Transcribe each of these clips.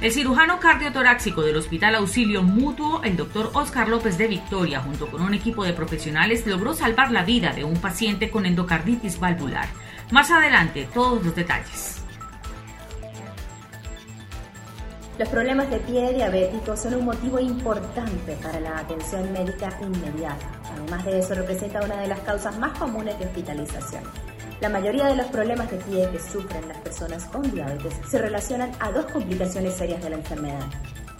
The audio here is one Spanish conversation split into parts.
El cirujano cardiotoráxico del Hospital Auxilio Mutuo, el doctor Oscar López de Victoria, junto con un equipo de profesionales, logró salvar la vida de un paciente con endocarditis valvular. Más adelante, todos los detalles. Los problemas de pie diabéticos son un motivo importante para la atención médica inmediata. Además de eso, representa una de las causas más comunes de hospitalización. La mayoría de los problemas de pie que sufren las personas con diabetes se relacionan a dos complicaciones serias de la enfermedad.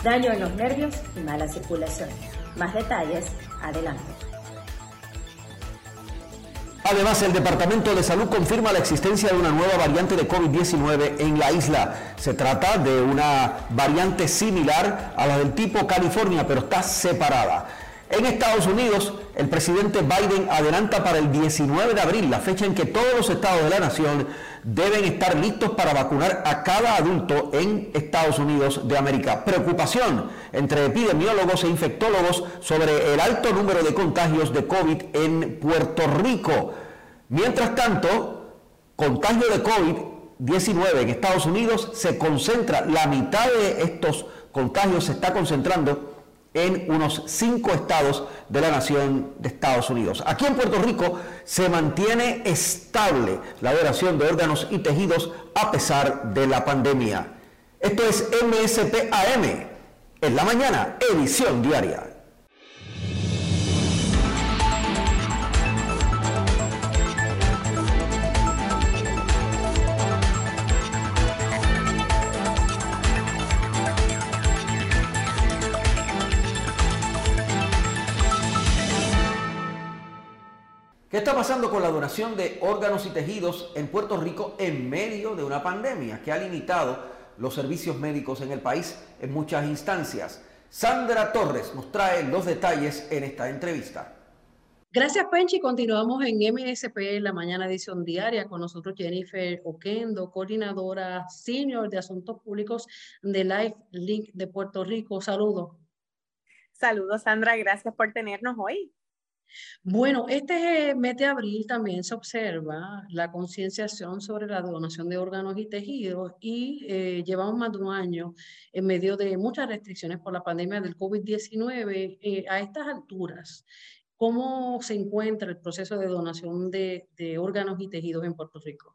Daño en los nervios y mala circulación. Más detalles, adelante. Además, el Departamento de Salud confirma la existencia de una nueva variante de COVID-19 en la isla. Se trata de una variante similar a la del tipo California, pero está separada. En Estados Unidos, el presidente Biden adelanta para el 19 de abril, la fecha en que todos los estados de la nación deben estar listos para vacunar a cada adulto en Estados Unidos de América. Preocupación entre epidemiólogos e infectólogos sobre el alto número de contagios de COVID en Puerto Rico. Mientras tanto, contagio de COVID-19 en Estados Unidos se concentra, la mitad de estos contagios se está concentrando en unos cinco estados de la nación de Estados Unidos. Aquí en Puerto Rico se mantiene estable la donación de órganos y tejidos a pesar de la pandemia. Esto es MSPAM, en la mañana, edición diaria. ¿Qué está pasando con la donación de órganos y tejidos en Puerto Rico en medio de una pandemia que ha limitado los servicios médicos en el país en muchas instancias? Sandra Torres nos trae los detalles en esta entrevista. Gracias, Penchi. Continuamos en MSP, la mañana edición diaria, con nosotros Jennifer Oquendo, coordinadora senior de Asuntos Públicos de Life Link de Puerto Rico. Saludos. Saludos, Sandra. Gracias por tenernos hoy. Bueno, este mes de abril también se observa la concienciación sobre la donación de órganos y tejidos y eh, llevamos más de un año en medio de muchas restricciones por la pandemia del COVID-19. Eh, a estas alturas, ¿cómo se encuentra el proceso de donación de, órganos y tejidos en Puerto Rico?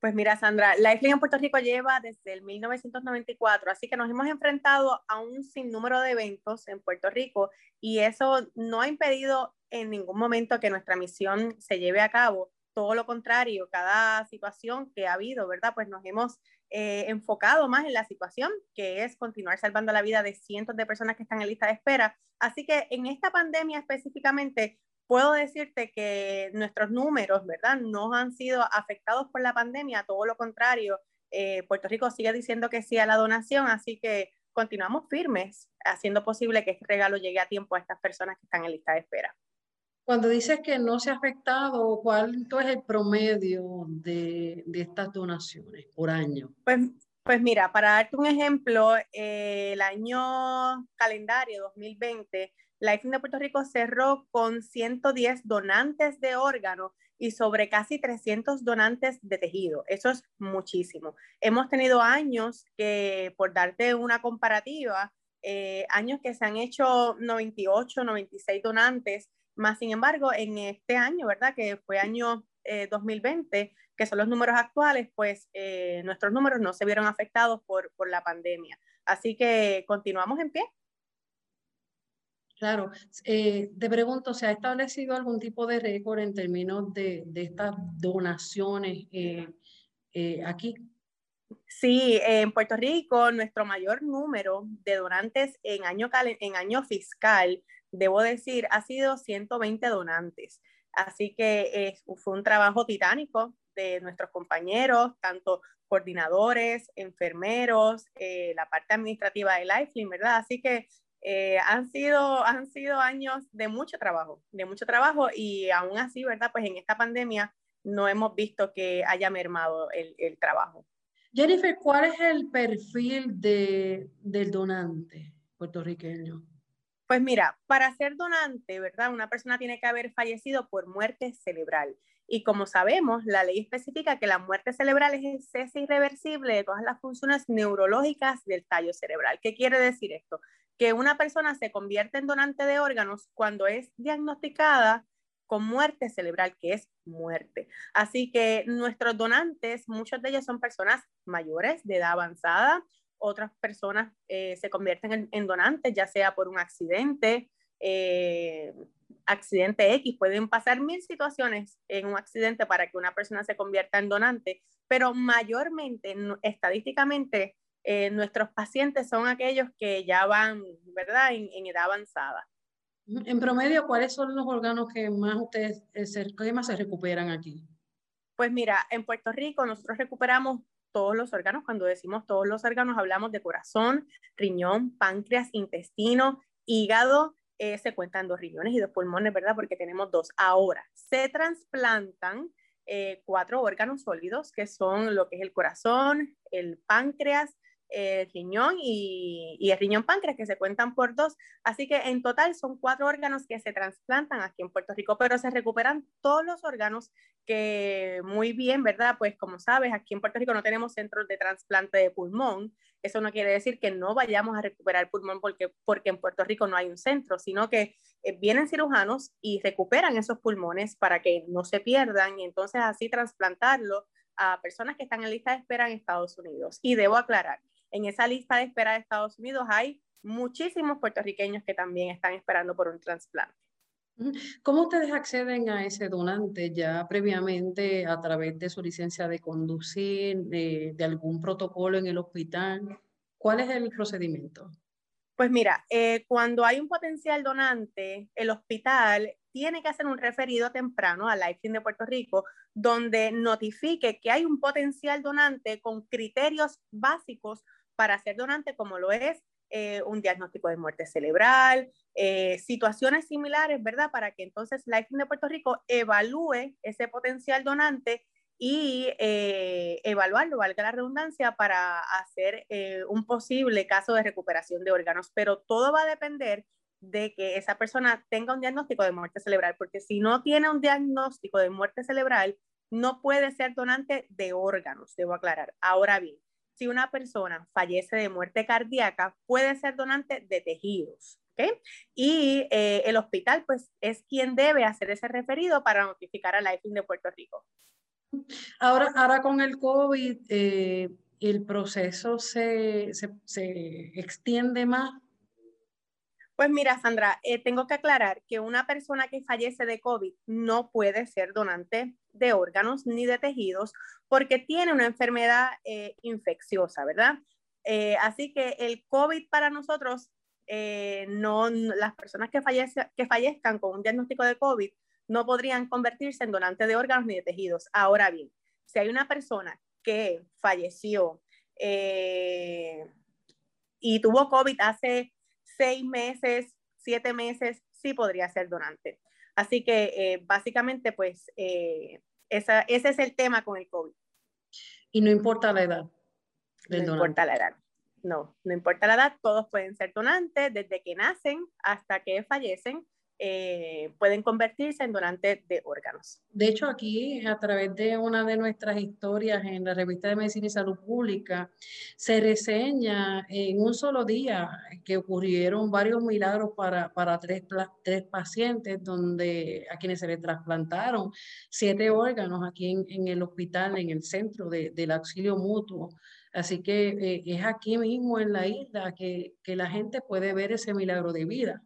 Pues mira, Sandra, Lifeline en Puerto Rico lleva desde el 1994, así que nos hemos enfrentado a un sinnúmero de eventos en Puerto Rico y eso no ha impedido en ningún momento que nuestra misión se lleve a cabo. Todo lo contrario, cada situación que ha habido, ¿verdad? Pues nos hemos eh, enfocado más en la situación, que es continuar salvando la vida de cientos de personas que están en lista de espera. Así que en esta pandemia específicamente, puedo decirte que nuestros números, ¿verdad? No han sido afectados por la pandemia, todo lo contrario. Eh, Puerto Rico sigue diciendo que sí a la donación, así que continuamos firmes, haciendo posible que este regalo llegue a tiempo a estas personas que están en lista de espera. Cuando dices que no se ha afectado, ¿cuál es el promedio de, de estas donaciones por año? Pues, pues mira, para darte un ejemplo, eh, el año calendario 2020 la IFIN de Puerto Rico cerró con 110 donantes de órganos y sobre casi 300 donantes de tejido. Eso es muchísimo. Hemos tenido años que, por darte una comparativa, eh, años que se han hecho 98, 96 donantes, más sin embargo, en este año, ¿verdad? Que fue año 2020, eh, que son los números actuales, pues eh, nuestros números no se vieron afectados por, por la pandemia. Así que continuamos en pie. Claro, eh, te pregunto, ¿se ha establecido algún tipo de récord en términos de, estas donaciones eh, eh, aquí? Sí, en Puerto Rico nuestro mayor número de donantes en año, en año fiscal, debo decir, ha sido 120 donantes. Así que fue un trabajo titánico de nuestros compañeros, tanto coordinadores, enfermeros, eh, la parte administrativa de Lifeline, ¿verdad? Así que eh, han, sido, han sido años de mucho trabajo, de mucho trabajo y aún así, ¿verdad? Pues en esta pandemia no hemos visto que haya mermado el, el trabajo. Jennifer, ¿cuál es el perfil de, del donante puertorriqueño? Pues mira, para ser donante, ¿verdad? Una persona tiene que haber fallecido por muerte cerebral. Y como sabemos, la ley especifica que la muerte cerebral es el cese irreversible de todas las funciones neurológicas del tallo cerebral. ¿Qué quiere decir esto? Que una persona se convierte en donante de órganos cuando es diagnosticada con muerte cerebral, que es muerte. Así que nuestros donantes, muchos de ellos son personas mayores, de edad avanzada, otras personas eh, se convierten en, donantes, ya sea por un accidente, eh, accidente X. Pueden pasar mil situaciones en un accidente para que una persona se convierta en donante, pero mayormente, estadísticamente, eh, nuestros pacientes son aquellos que ya van, ¿verdad?, en, edad avanzada. En promedio, ¿cuáles son los órganos que más ustedes, que más se recuperan aquí? Pues mira, en Puerto Rico nosotros recuperamos todos los órganos. Cuando decimos todos los órganos, hablamos de corazón, riñón, páncreas, intestino, hígado. Eh, se cuentan dos riñones y dos pulmones, ¿verdad? Porque tenemos dos. Ahora, se trasplantan eh, cuatro órganos sólidos, que son lo que es el corazón, el páncreas, el riñón y, y, el riñón páncreas, que se cuentan por dos. Así que en total son cuatro órganos que se trasplantan aquí en Puerto Rico, pero se recuperan todos los órganos que muy bien, ¿verdad? Pues como sabes, aquí en Puerto Rico no tenemos centros de trasplante de pulmón. Eso no quiere decir que no vayamos a recuperar pulmón porque, porque en Puerto Rico no hay un centro, sino que eh, vienen cirujanos y recuperan esos pulmones para que no se pierdan y entonces así trasplantarlo a personas que están en lista de espera en Estados Unidos. Y debo aclarar, en esa lista de espera de Estados Unidos hay muchísimos puertorriqueños que también están esperando por un trasplante. ¿Cómo ustedes acceden a ese donante ya previamente a través de su licencia de conducir, de, algún protocolo en el hospital? ¿Cuál es el procedimiento? Pues mira, eh, cuando hay un potencial donante, el hospital tiene que hacer un referido temprano a Lifeline de Puerto Rico, donde notifique que hay un potencial donante con criterios básicos para ser donante, como lo es eh, un diagnóstico de muerte cerebral, eh, situaciones similares, ¿verdad? Para que entonces la de Puerto Rico evalúe ese potencial donante y eh, evaluarlo, valga la redundancia, para hacer un posible caso de recuperación de órganos. Pero todo va a depender de que esa persona tenga un diagnóstico de muerte cerebral, porque si no tiene un diagnóstico de muerte cerebral, no puede ser donante de órganos, debo aclarar. Ahora bien, si una persona fallece de muerte cardíaca, puede ser donante de tejidos. ¿okay? Y eh, el hospital, pues, es quien debe hacer ese referido para notificar a Lifeline de Puerto Rico. Ahora, ahora con el COVID, eh, ¿el proceso se, se, se, extiende más? Pues mira, Sandra, eh, tengo que aclarar que una persona que fallece de COVID no puede ser donante de órganos ni de tejidos porque tiene una enfermedad eh, infecciosa, ¿verdad? Eh, así que el COVID para nosotros, no, las personas que, que fallezcan con un diagnóstico de COVID no podrían convertirse en donantes de órganos ni de tejidos. Ahora bien, si hay una persona que falleció y tuvo COVID hace seis meses, siete meses, sí podría ser donante. Así que eh, básicamente, pues, eh, ese es el tema con el COVID. Y no importa la edad. no importa la edad. No, no importa la edad, todos pueden ser donantes desde que nacen hasta que fallecen eh, pueden convertirse en donantes de órganos. De hecho, aquí, a través de una de nuestras historias en la revista de Medicina y Salud Pública, se reseña en un solo día que ocurrieron varios milagros para, para tres, tres pacientes donde, a quienes se les trasplantaron siete órganos aquí en, en el hospital, en el centro de, del auxilio mutuo. Así que eh, es aquí mismo en la isla que, que la gente puede ver ese milagro de vida.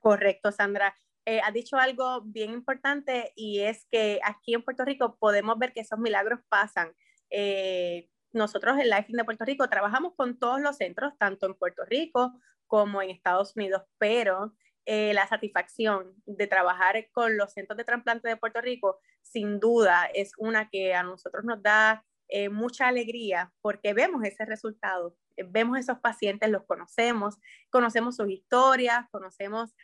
Correcto, Sandra. Eh, has dicho algo bien importante y es que aquí en Puerto Rico podemos ver que esos milagros pasan. Eh, nosotros en Life de Puerto Rico trabajamos con todos los centros, tanto en Puerto Rico como en Estados Unidos, pero eh, la satisfacción de trabajar con los centros de trasplante de Puerto Rico, sin duda es una que a nosotros nos da mucha alegría porque vemos ese resultado, eh, vemos esos pacientes, los conocemos, conocemos sus historias, conocemos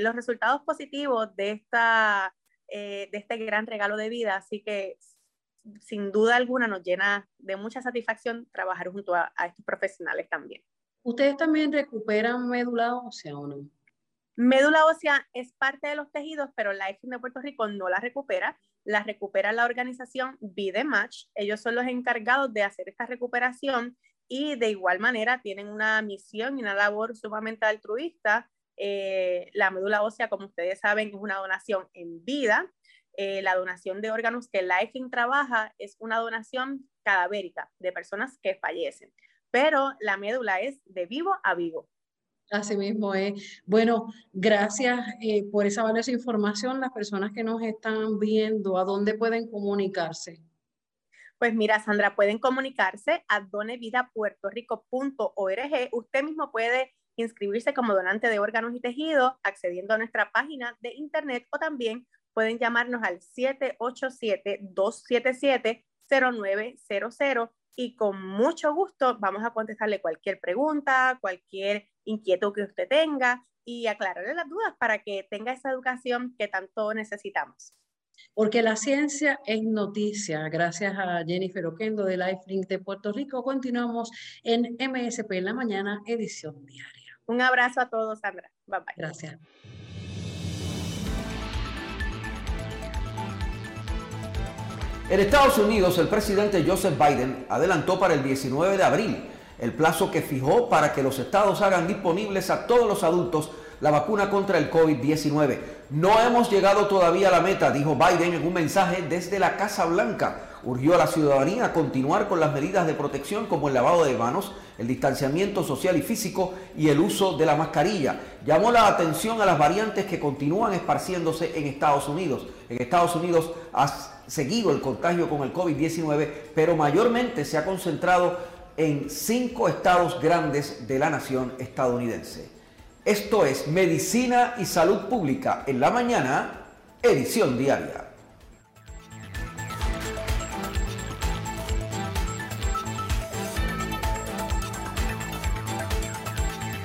los resultados positivos de, esta, de este gran regalo de vida, así que sin duda alguna nos llena de mucha satisfacción trabajar junto a, a estos profesionales también. ¿Ustedes también recuperan médula ósea o no? Médula ósea es parte de los tejidos, pero Lifeline de Puerto Rico no la recupera. La recupera la organización Match. Ellos son los encargados de hacer esta recuperación y de igual manera tienen una misión y una labor sumamente altruista. Eh, la médula ósea, como ustedes saben, es una donación en vida. Eh, la donación de órganos que Lifeline trabaja es una donación cadavérica de personas que fallecen, pero la médula es de vivo a vivo. Así mismo es. Bueno, gracias eh, por esa valiosa información. Las personas que nos están viendo, ¿a dónde pueden comunicarse? Pues mira, Sandra, pueden comunicarse a donevidapuertorico.org. Usted mismo puede inscribirse como donante de órganos y tejidos accediendo a nuestra página de internet o también pueden llamarnos al 787-277-0900 y con mucho gusto vamos a contestarle cualquier pregunta, cualquier inquietud que usted tenga y aclararle las dudas para que tenga esa educación que tanto necesitamos. Porque la ciencia es noticia. Gracias a Jennifer Oquendo de LifeLink de Puerto Rico. Continuamos en MSP en la mañana, edición diaria. Un abrazo a todos, Sandra. Bye bye. Gracias. En Estados Unidos, el presidente Joseph Biden adelantó para el 19 de abril el plazo que fijó para que los estados hagan disponibles a todos los adultos la vacuna contra el COVID-19. No hemos llegado todavía a la meta, dijo Biden en un mensaje desde la Casa Blanca. Urgió a la ciudadanía a continuar con las medidas de protección como el lavado de manos, el distanciamiento social y físico y el uso de la mascarilla. Llamó la atención a las variantes que continúan esparciéndose en Estados Unidos. En Estados Unidos ha seguido el contagio con el COVID-19, pero mayormente se ha concentrado en cinco estados grandes de la nación estadounidense. Esto es Medicina y Salud Pública en la mañana, edición diaria.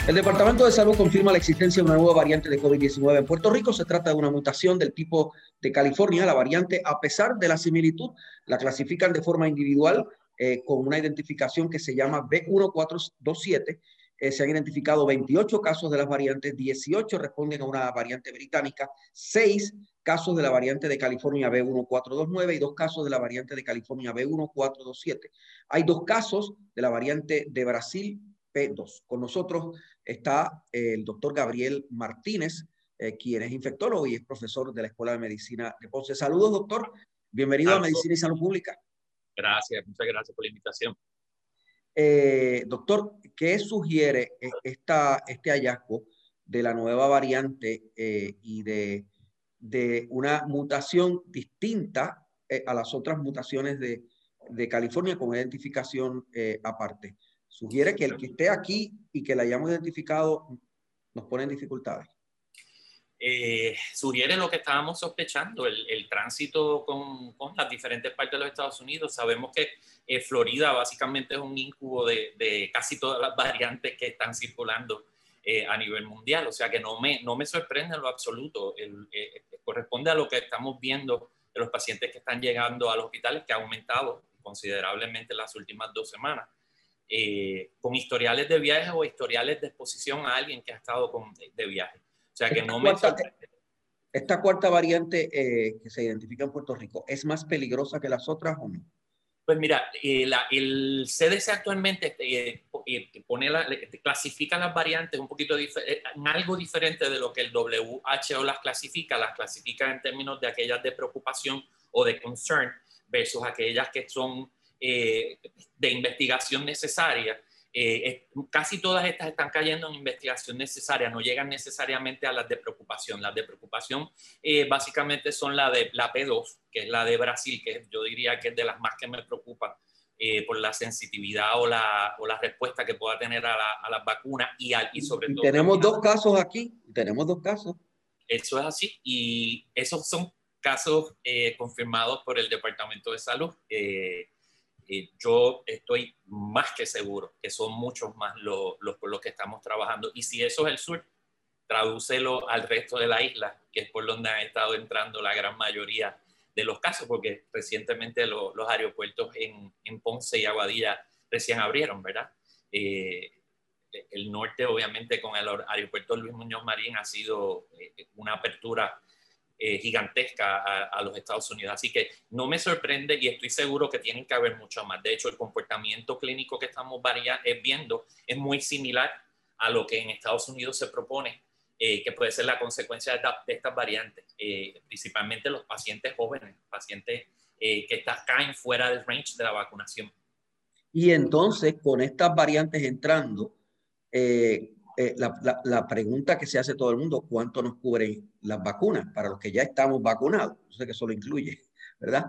El Departamento de Salud confirma la existencia de una nueva variante de COVID-19 en Puerto Rico. Se trata de una mutación del tipo de California. La variante, a pesar de la similitud, la clasifican de forma individual eh, con una identificación que se llama B1427. Eh, se han identificado 28 casos de las variantes, 18 responden a una variante británica, 6 casos de la variante de California B1429 y 2 casos de la variante de California B1427. Hay dos casos de la variante de Brasil P2. Con nosotros está el doctor Gabriel Martínez, eh, quien es infectólogo y es profesor de la Escuela de Medicina de Ponce. Saludos, doctor. Bienvenido a Medicina y Salud Pública. Gracias, muchas gracias por la invitación. Eh, doctor, ¿qué sugiere e-, esta, este hallazgo de la nueva variante eh, y de, de, una mutación distinta eh, a las otras mutaciones de, de California con identificación aparte? Sugiere que el que esté aquí y que la hayamos identificado nos pone en dificultades eh, sugiere lo que estábamos sospechando, el, tránsito con, con, las diferentes partes de los Estados Unidos. Sabemos que eh, Florida básicamente es un incubo de, de, casi todas las variantes que están circulando eh, a nivel mundial, o sea que no me, no me sorprende en lo absoluto. El, eh, corresponde a lo que estamos viendo de los pacientes que están llegando a los hospitales, que ha aumentado considerablemente en las últimas dos semanas. con historiales de viaje o historiales de exposición a alguien que ha estado con, de viaje sea que no me ¿Esta cuarta variante eh, que se identifica en Puerto Rico es más peligrosa que las otras o no? Pues mira, eh, el CDC actualmente eh, pone clasifica las variantes un poquito en algo diferente de lo que el WHO las clasifica, las clasifica en términos de aquellas de preocupación o de concern versus aquellas que son de investigación necesaria. Eh, casi todas estas están cayendo en investigación necesaria, no llegan necesariamente a las de preocupación. Las de preocupación eh, básicamente son la de la P2, que es la de Brasil, que yo diría que es de las más que me preocupan eh, por la sensitividad o la, o la, respuesta que pueda tener a, la, a las vacunas y, y sobre todo... Tenemos dos casos aquí, tenemos dos casos. Eso es así y esos son casos eh, confirmados por el Departamento de Salud. Eh, yo estoy más que seguro que son muchos más los, por los que estamos trabajando. Y si eso es el sur, tradúcelo al resto de la isla, que es por donde han estado entrando la gran mayoría de los casos, porque recientemente los aeropuertos en, en, Ponce y Aguadilla recién abrieron, ¿verdad? Eh, el norte, obviamente, con el aeropuerto Luis Muñoz Marín ha sido eh, una apertura eh, gigantesca a, los Estados Unidos. Así que no me sorprende y estoy seguro que tienen que haber mucho más. De hecho, el comportamiento clínico que estamos viendo es muy similar a lo que en Estados Unidos se propone eh, que puede ser la consecuencia de, estas variantes, eh, principalmente los pacientes jóvenes, pacientes eh, que están, caen fuera del range de la vacunación. Y entonces, con estas variantes entrando, la, la, pregunta que se hace todo el mundo, ¿cuánto nos cubren las vacunas para los que ya estamos vacunados? Sé que eso lo incluye, ¿verdad?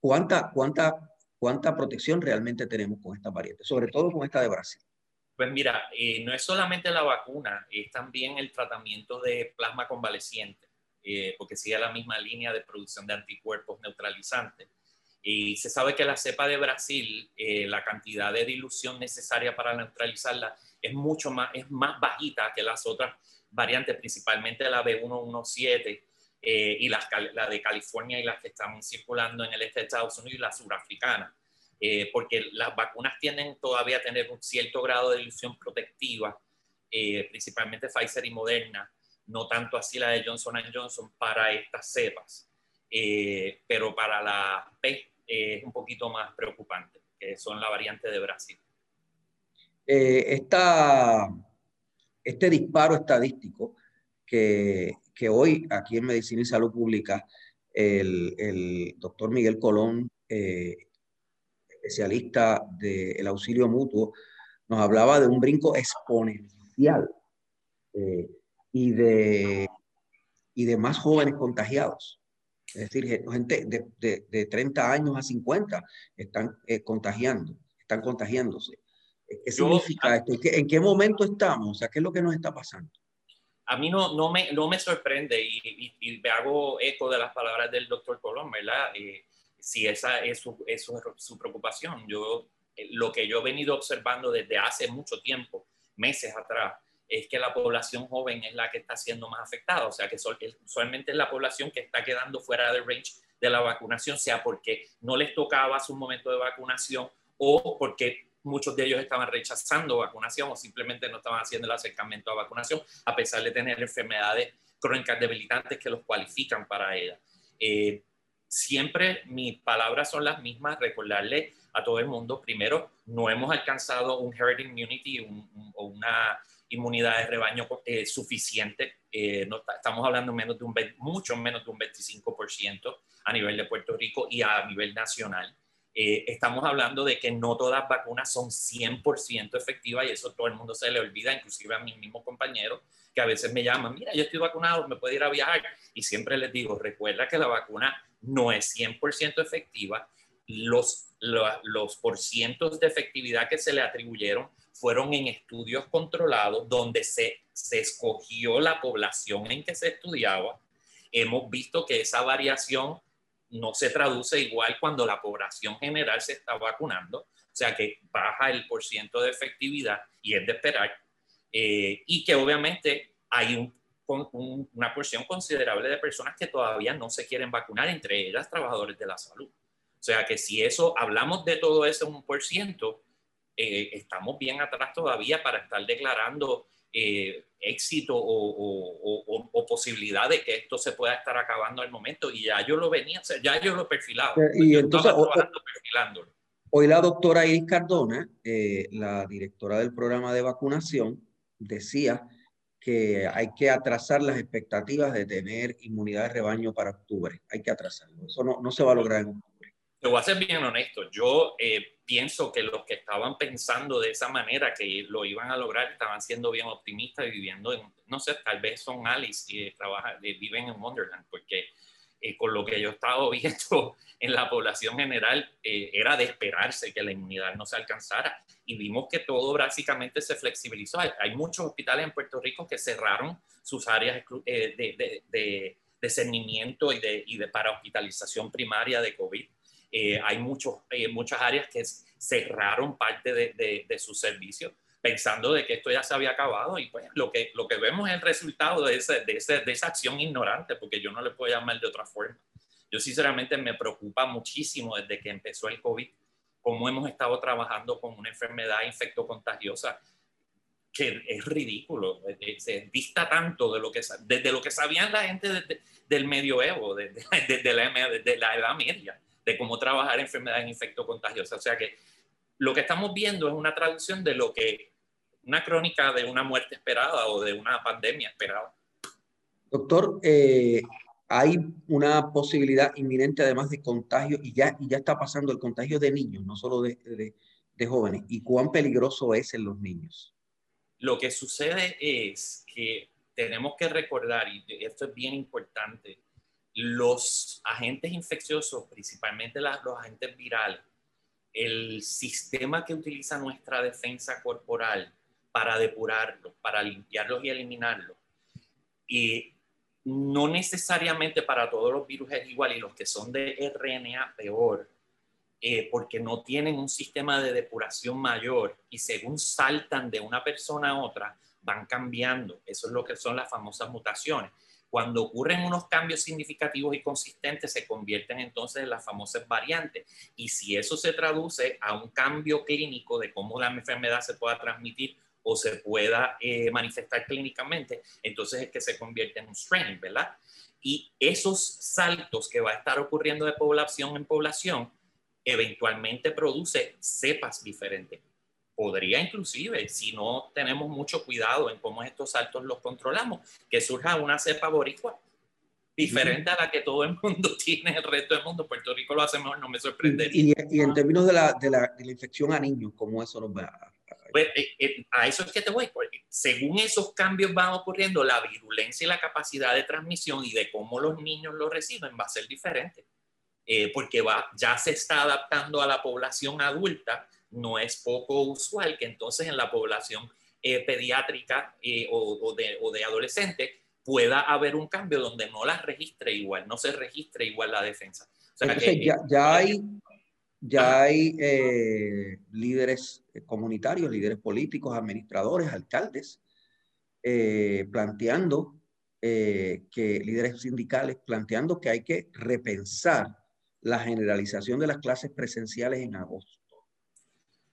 ¿cuánta, cuánta, ¿Cuánta protección realmente tenemos con esta variante? Sobre todo con esta de Brasil. Pues mira, eh, no es solamente la vacuna, es también el tratamiento de plasma convaleciente, eh, porque sigue la misma línea de producción de anticuerpos neutralizantes. Y se sabe que la cepa de Brasil, eh, la cantidad de dilución necesaria para neutralizarla es mucho más, es más bajita que las otras variantes, principalmente la B117 y la, la de California y las que están circulando en el este de Estados Unidos y la surafricana. Eh, porque las vacunas tienen todavía a tener un cierto grado de ilusión protectiva, eh, principalmente Pfizer y Moderna, no tanto así la de Johnson Johnson para estas cepas, eh, pero para la P es un poquito más preocupante, que son la variante de Brasil. Esta, este disparo estadístico que, hoy aquí en Medicina y Salud Pública el, doctor Miguel Colón especialista del auxilio mutuo, nos hablaba de un brinco exponencial eh, y, de, y de más jóvenes contagiados. Es decir, gente de, de, 30 años a 50 están eh, contagiando, están contagiándose. ¿Qué significa esto? ¿En qué momento estamos? O sea, ¿qué es lo que nos está pasando? A mí no, no, me, no me sorprende y, y, me hago eco de las palabras del doctor Colón, ¿verdad? Eh, si esa es su, es su, preocupación. Yo, eh, lo que yo he venido observando desde hace mucho tiempo, meses atrás, es que la población joven es la que está siendo más afectada, o sea que usualmente es la población que está quedando fuera del range de la vacunación, sea porque no les tocaba su momento de vacunación o porque muchos de ellos estaban rechazando vacunación o simplemente no estaban haciendo el acercamiento a vacunación a pesar de tener enfermedades crónicas debilitantes que los cualifican para ella. Eh, siempre mis palabras son las mismas, recordarle a todo el mundo, primero, no hemos alcanzado un herd immunity o una inmunidad de rebaño eh, suficiente. Eh, no, estamos hablando menos de un, mucho menos de un 25% a nivel de Puerto Rico y a nivel nacional. Eh, estamos hablando de que no todas vacunas son 100% efectivas y eso todo el mundo se le olvida, inclusive a mis mismos compañeros que a veces me llaman, mira, yo estoy vacunado, me puedo ir a viajar. Y siempre les digo, recuerda que la vacuna no es 100% efectiva. Los, los, los porcientos de efectividad que se le atribuyeron fueron en estudios controlados donde se, se escogió la población en que se estudiaba. Hemos visto que esa variación no se traduce igual cuando la población general se está vacunando, o sea que baja el porciento de efectividad y es de esperar, eh, y que obviamente hay un una porción considerable de personas que todavía no se quieren vacunar, entre ellas trabajadores de la salud. O sea que si eso, hablamos de todo por ciento, eh, estamos bien atrás todavía para estar declarando eh, éxito o, posibilidad de que esto se pueda estar acabando al momento. Y ya yo lo venía, ya yo lo perfilaba. Y entonces, Hoy la doctora Iris Cardona, eh, la directora del programa de vacunación, decía que hay que atrasar las expectativas de tener inmunidad de rebaño para octubre. Hay que atrasarlo. Eso no, no se va a lograr en octubre. Te voy a ser bien honesto. Yo eh, pienso que los que estaban pensando de esa manera, que lo iban a lograr, estaban siendo bien optimistas y viviendo en, no sé, tal vez son Alice y trabaja, viven en Wonderland, porque eh, con lo que yo he estado viendo en la población general, eh, era de esperarse que la inmunidad no se alcanzara. Y vimos que todo básicamente se flexibilizó. Hay, muchos hospitales en Puerto Rico que cerraron sus áreas de, de, de, de, cernimiento y de, y de para hospitalización primaria de COVID. Hay muchos, muchas áreas que cerraron parte de, de, sus servicios pensando de que esto ya se había acabado y pues lo que, lo que vemos es el resultado de, ese, de, ese, de esa acción ignorante, porque yo no le puedo llamar de otra forma. Yo sinceramente me preocupa muchísimo desde que empezó el COVID, cómo hemos estado trabajando con una enfermedad infectocontagiosa que es ridículo, eh, eh, se dista tanto de lo que, desde lo que sabían la gente desde, del medioevo, desde, desde, la, desde la Edad Media, de cómo trabajar enfermedades infectocontagiosas. O sea que lo que estamos viendo es una traducción de lo que una crónica de una muerte esperada o de una pandemia esperada. Doctor, eh, hay una posibilidad inminente además de contagio y ya, y ya está pasando el contagio de niños, no solo de, de, de jóvenes. ¿Y cuán peligroso es en los niños? Lo que sucede es que tenemos que recordar, y esto es bien importante, los agentes infecciosos, principalmente los agentes virales, el sistema que utiliza nuestra defensa corporal para depurarlos, para limpiarlos y eliminarlos. Y no necesariamente para todos los virus es igual y los que son de RNA peor, eh, porque no tienen un sistema de depuración mayor y según saltan de una persona a otra, van cambiando. Eso es lo que son las famosas mutaciones. Cuando ocurren unos cambios significativos y consistentes, se convierten entonces en las famosas variantes. Y si eso se traduce a un cambio clínico de cómo la enfermedad se pueda transmitir o se pueda eh, manifestar clínicamente, entonces es que se convierte en un strain, ¿verdad? Y esos saltos que va a estar ocurriendo de población en población, eventualmente produce cepas diferentes. Podría inclusive, si no tenemos mucho cuidado en cómo estos saltos los controlamos, que surja una cepa boricua diferente a la que todo el mundo tiene, el resto del mundo. Puerto Rico lo hace mejor, no me sorprendería. Y, en términos de la, de, la, de la, infección a niños, ¿cómo eso nos va a pues, eh, eh, a eso es que te voy, porque según esos cambios van ocurriendo, la virulencia y la capacidad de transmisión y de cómo los niños lo reciben va a ser diferente, eh, porque va, ya se está adaptando a la población adulta, no es poco usual que entonces en la población pediátrica o, o, de, o de adolescente pueda haber un cambio donde no la registre igual, no se registre igual la defensa. O sea, que, ya, ya hay ya hay eh, líderes comunitarios, líderes políticos, administradores, alcaldes, eh, planteando eh, que, líderes sindicales, planteando que hay que repensar la generalización de las clases presenciales en agosto.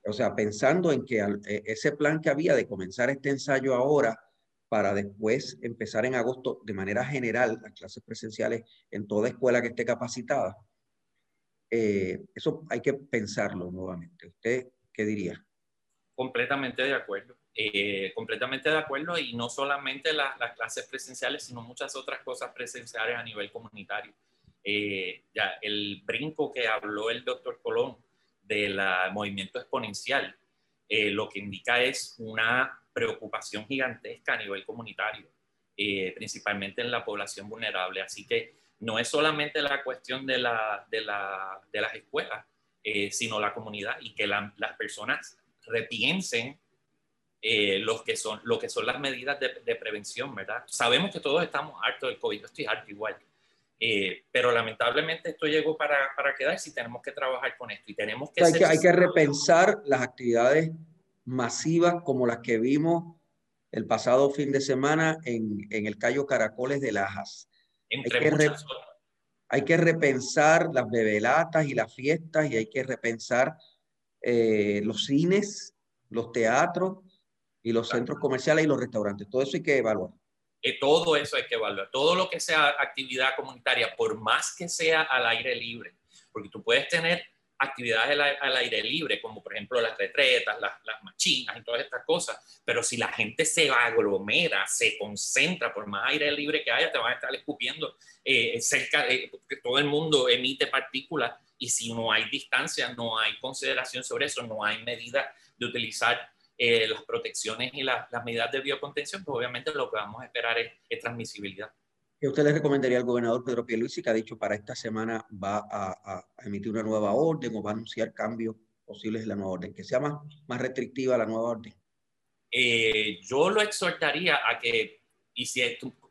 O sea, pensando en que ese plan que había de comenzar este ensayo ahora para después empezar en agosto de manera general las clases presenciales en toda escuela que esté capacitada, eh, eso hay que pensarlo nuevamente. ¿Usted qué diría? Completamente de acuerdo. Eh, completamente de acuerdo y no solamente las clases presenciales, sino muchas otras cosas presenciales a nivel comunitario. Eh, ya el brinco que habló el doctor Colón del movimiento exponencial, lo que indica es una preocupación gigantesca a nivel comunitario, principalmente en la población vulnerable. Así que no es solamente la cuestión de, la, de, la, de las escuelas, eh, sino la comunidad y que las personas repiensen eh, los que son, lo que son las medidas de, de, prevención, ¿verdad? Sabemos que todos estamos hartos del COVID, yo estoy harto igual, eh, pero lamentablemente esto llegó para, para quedarse y tenemos que trabajar con esto. Y tenemos que... Hay, que, hay que repensar las actividades masivas como las que vimos el pasado fin de semana en, en el Cayo Caracoles de Lajas hay que, repensar las bebelatas y las fiestas y hay que repensar eh, los cines, los teatros y los centros comerciales y los restaurantes. Todo eso hay que evaluar. Eh, todo eso hay que evaluar. Todo lo que sea actividad comunitaria, por más que sea al aire libre, porque tú puedes tener actividades al, aire libre, como por ejemplo las retretas, las, las, machinas y todas estas cosas, pero si la gente se aglomera, se concentra, por más aire libre que haya, te van a estar escupiendo eh, cerca de que todo el mundo emite partículas y si no hay distancia, no hay consideración sobre eso, no hay medida de utilizar eh, las protecciones y las medidas de biocontención, pues obviamente lo que vamos a esperar es, transmisibilidad. ¿Qué usted le recomendaría al gobernador Pedro Pierluisi que ha dicho para esta semana va a, emitir una nueva orden o va a anunciar cambios posibles en la nueva orden? Que sea más, más restrictiva la nueva orden. Eh, yo lo exhortaría a que, y si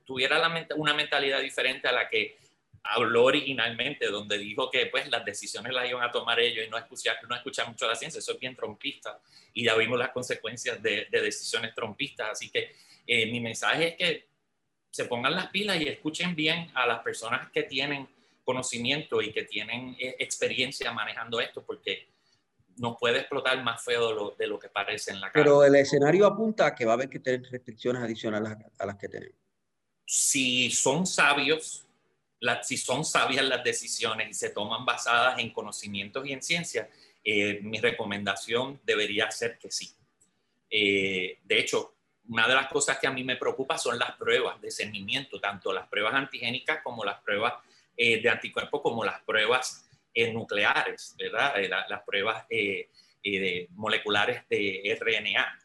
tuviera la, una mentalidad diferente a la que habló originalmente, donde dijo que pues las decisiones las iban a tomar ellos y no escuchar, no escuchar mucho la ciencia, eso es bien trompista y ya vimos las consecuencias de, decisiones trompistas. Así que eh, mi mensaje es que se pongan las pilas y escuchen bien a las personas que tienen conocimiento y que tienen eh, experiencia manejando esto, porque no puede explotar más feo de lo, que parece en la cara. Pero el escenario apunta a que va a haber que tener restricciones adicionales a las que tenemos. Si son sabios, si son sabias las decisiones y se toman basadas en conocimientos y en ciencia, eh, mi recomendación debería ser que sí. Eh, de hecho, una de las cosas que a mí me preocupa son las pruebas de cernimiento, tanto las pruebas antigénicas como las pruebas eh, de anticuerpos, como las pruebas nucleares, ¿verdad? las pruebas moleculares de RNA,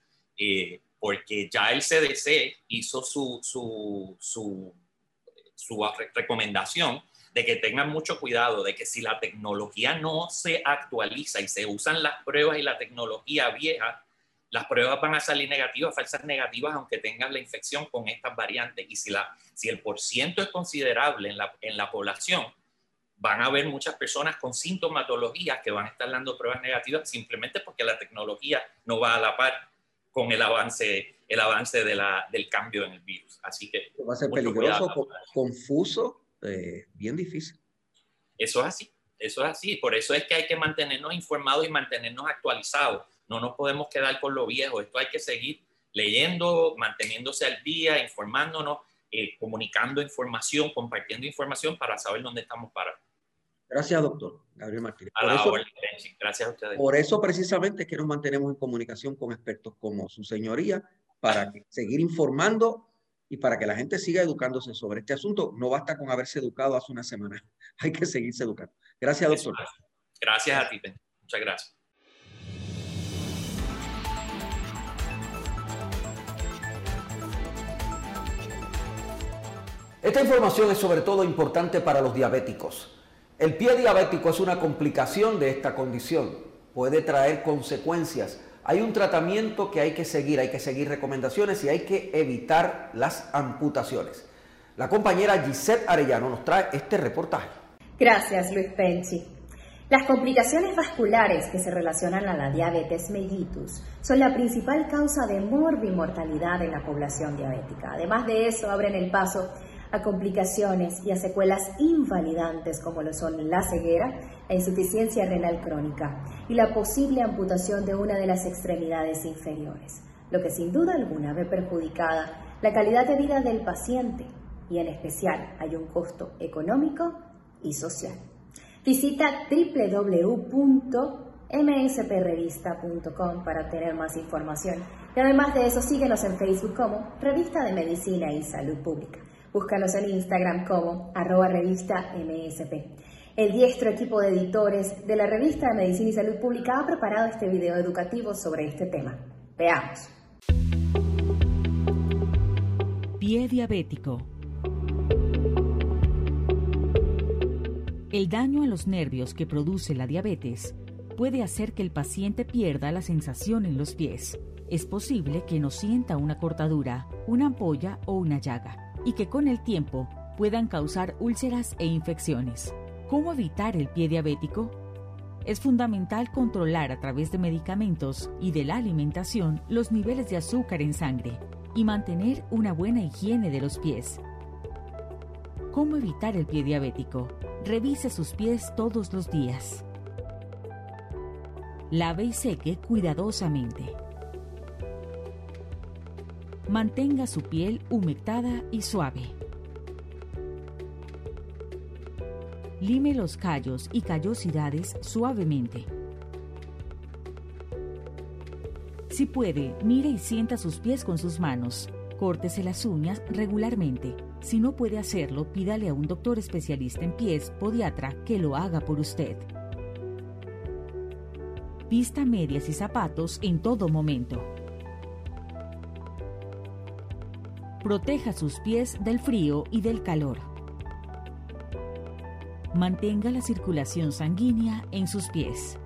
porque ya el CDC hizo su, su, su su recomendación de que tengan mucho cuidado, de que si la tecnología no se actualiza y se usan las pruebas y la tecnología vieja, las pruebas van a salir negativas, falsas negativas, aunque tengan la infección con estas variantes. Y si, la, si el porciento es considerable en la, en la población, van a haber muchas personas con sintomatología que van a estar dando pruebas negativas simplemente porque la tecnología no va a la par con el avance, el avance de la, del cambio en el virus. Así que... Va a ser peligroso, confuso, eh, bien difícil. Eso es así, eso es así. Por eso es que hay que mantenernos informados y mantenernos actualizados. No nos podemos quedar con lo viejo. Esto hay que seguir leyendo, manteniéndose al día, informándonos, eh, comunicando información, compartiendo información para saber dónde estamos parados. Gracias, doctor Gabriel Martínez. por eso, Gracias a ustedes. Por eso precisamente es que nos mantenemos en comunicación con expertos como su señoría para seguir informando y para que la gente siga educándose sobre este asunto. No basta con haberse educado hace una semana, hay que seguirse educando. Gracias, doctor. Gracias a ti, Muchas gracias. Esta información es sobre todo importante para los diabéticos. El pie diabético es una complicación de esta condición. Puede traer consecuencias. Hay un tratamiento que hay que seguir, hay que seguir recomendaciones y hay que evitar las amputaciones. La compañera Gisette Arellano nos trae este reportaje. Gracias, Luis Penchi. Las complicaciones vasculares que se relacionan a la diabetes mellitus son la principal causa de morbimortalidad en la población diabética. Además de eso, abren el paso a complicaciones y a secuelas invalidantes como lo son la ceguera, la insuficiencia renal crónica y la posible amputación de una de las extremidades inferiores, lo que sin duda alguna ve perjudicada la calidad de vida del paciente y en especial hay un costo económico y social. Visita www.msprevista.com para obtener más información y además de eso síguenos en Facebook como Revista de Medicina y Salud Pública. Búscanos en Instagram como arroba revista MSP. El diestro equipo de editores de la revista de Medicina y Salud Pública ha preparado este video educativo sobre este tema. Veamos. Pie diabético. El daño a los nervios que produce la diabetes puede hacer que el paciente pierda la sensación en los pies. Es posible que no sienta una cortadura, una ampolla o una llaga y que con el tiempo puedan causar úlceras e infecciones. ¿Cómo evitar el pie diabético? Es fundamental controlar a través de medicamentos y de la alimentación los niveles de azúcar en sangre y mantener una buena higiene de los pies. ¿Cómo evitar el pie diabético? Revise sus pies todos los días. Lave y seque cuidadosamente. Mantenga su piel humectada y suave. Lime los callos y callosidades suavemente. Si puede, mire y sienta sus pies con sus manos. Córtese las uñas regularmente. Si no puede hacerlo, pídale a un doctor especialista en pies, podiatra, que lo haga por usted. Vista medias y zapatos en todo momento. Proteja sus pies del frío y del calor. Mantenga la circulación sanguínea en sus pies.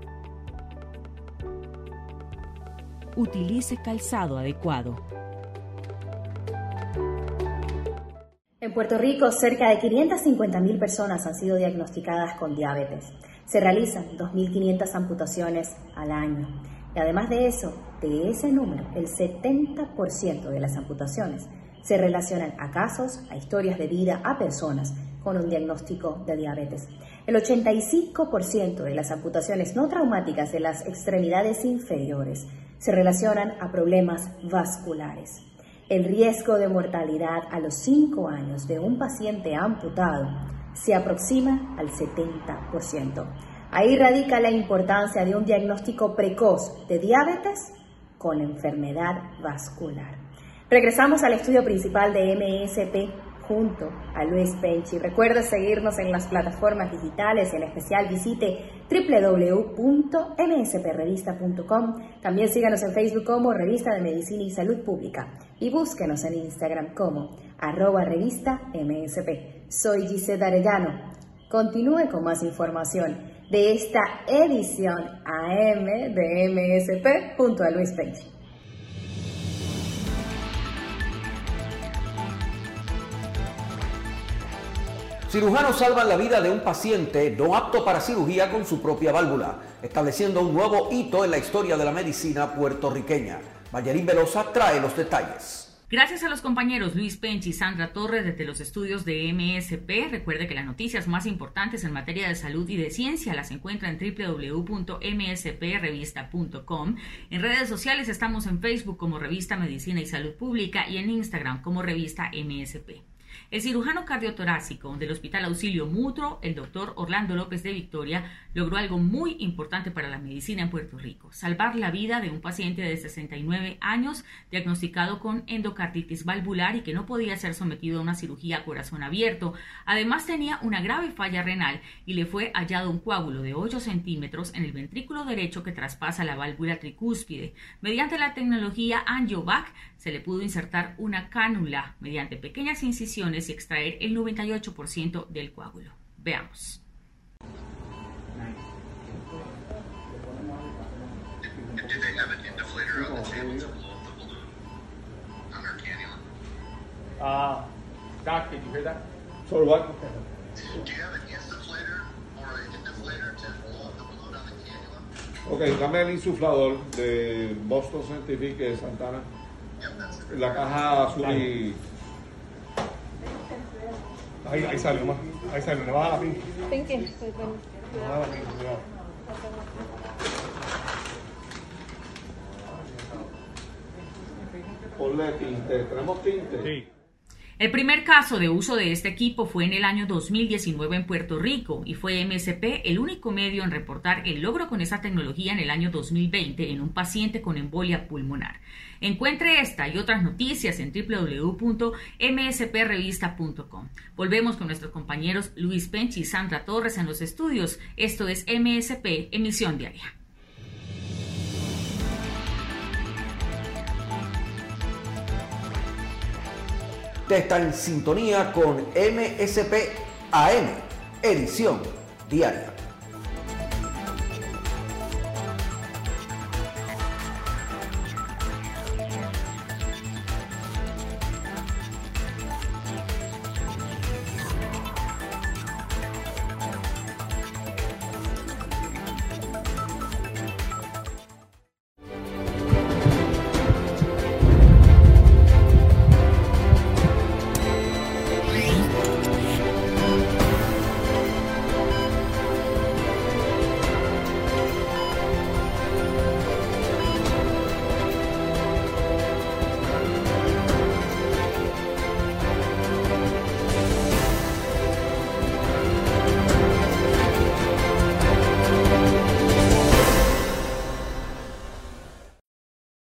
Utilice calzado adecuado. En Puerto Rico, cerca de 550.000 personas han sido diagnosticadas con diabetes. Se realizan 2.500 amputaciones al año. Y además de eso, de ese número, el 70% de las amputaciones se relacionan a casos, a historias de vida, a personas con un diagnóstico de diabetes. El 85% de las amputaciones no traumáticas de las extremidades inferiores se relacionan a problemas vasculares. El riesgo de mortalidad a los 5 años de un paciente amputado se aproxima al 70%. Ahí radica la importancia de un diagnóstico precoz de diabetes con enfermedad vascular. Regresamos al estudio principal de MSP junto a Luis Penchi. Recuerde seguirnos en las plataformas digitales, en especial visite www.msprevista.com. También síganos en Facebook como Revista de Medicina y Salud Pública y búsquenos en Instagram como arroba revista MSP. Soy Gisela Arellano. Continúe con más información de esta edición AM de MSP junto a Luis Penchi. Cirujanos salvan la vida de un paciente no apto para cirugía con su propia válvula, estableciendo un nuevo hito en la historia de la medicina puertorriqueña. Mayerín Velosa trae los detalles. Gracias a los compañeros Luis Penchi y Sandra Torres desde los estudios de MSP. Recuerde que las noticias más importantes en materia de salud y de ciencia las encuentra en www.msprevista.com. En redes sociales estamos en Facebook como Revista Medicina y Salud Pública y en Instagram como Revista MSP. El cirujano cardiotorácico del Hospital Auxilio Mutuo, el doctor Orlando López de Victoria, logró algo muy importante para la medicina en Puerto Rico, salvar la vida de un paciente de 69 años diagnosticado con endocarditis valvular y que no podía ser sometido a una cirugía a corazón abierto. Además tenía una grave falla renal y le fue hallado un coágulo de 8 centímetros en el ventrículo derecho que traspasa la válvula tricúspide. Mediante la tecnología AngioVac se le pudo insertar una cánula mediante pequeñas incisiones y extraer el 98% del coágulo. Veamos. Uh, Doc, did you hear that? So what? Do you have an insufflator or a deflator to blow the balloon on the cannula? Ok, dame el insuflador de Boston Scientific de Santana. La caja azul y... Ahí, ahí sale, nomás. Ahí sale, le baja la pinta. Le baja la pinta, cuidado. Ponle tinte. ¿Tenemos tinte? Sí. El primer caso de uso de este equipo fue en el año 2019 en Puerto Rico y fue MSP el único medio en reportar el logro con esa tecnología en el año 2020 en un paciente con embolia pulmonar. Encuentre esta y otras noticias en www.msprevista.com. Volvemos con nuestros compañeros Luis Penchi y Sandra Torres en los estudios. Esto es MSP, emisión diaria. Está en sintonía con MSP AM, edición diaria.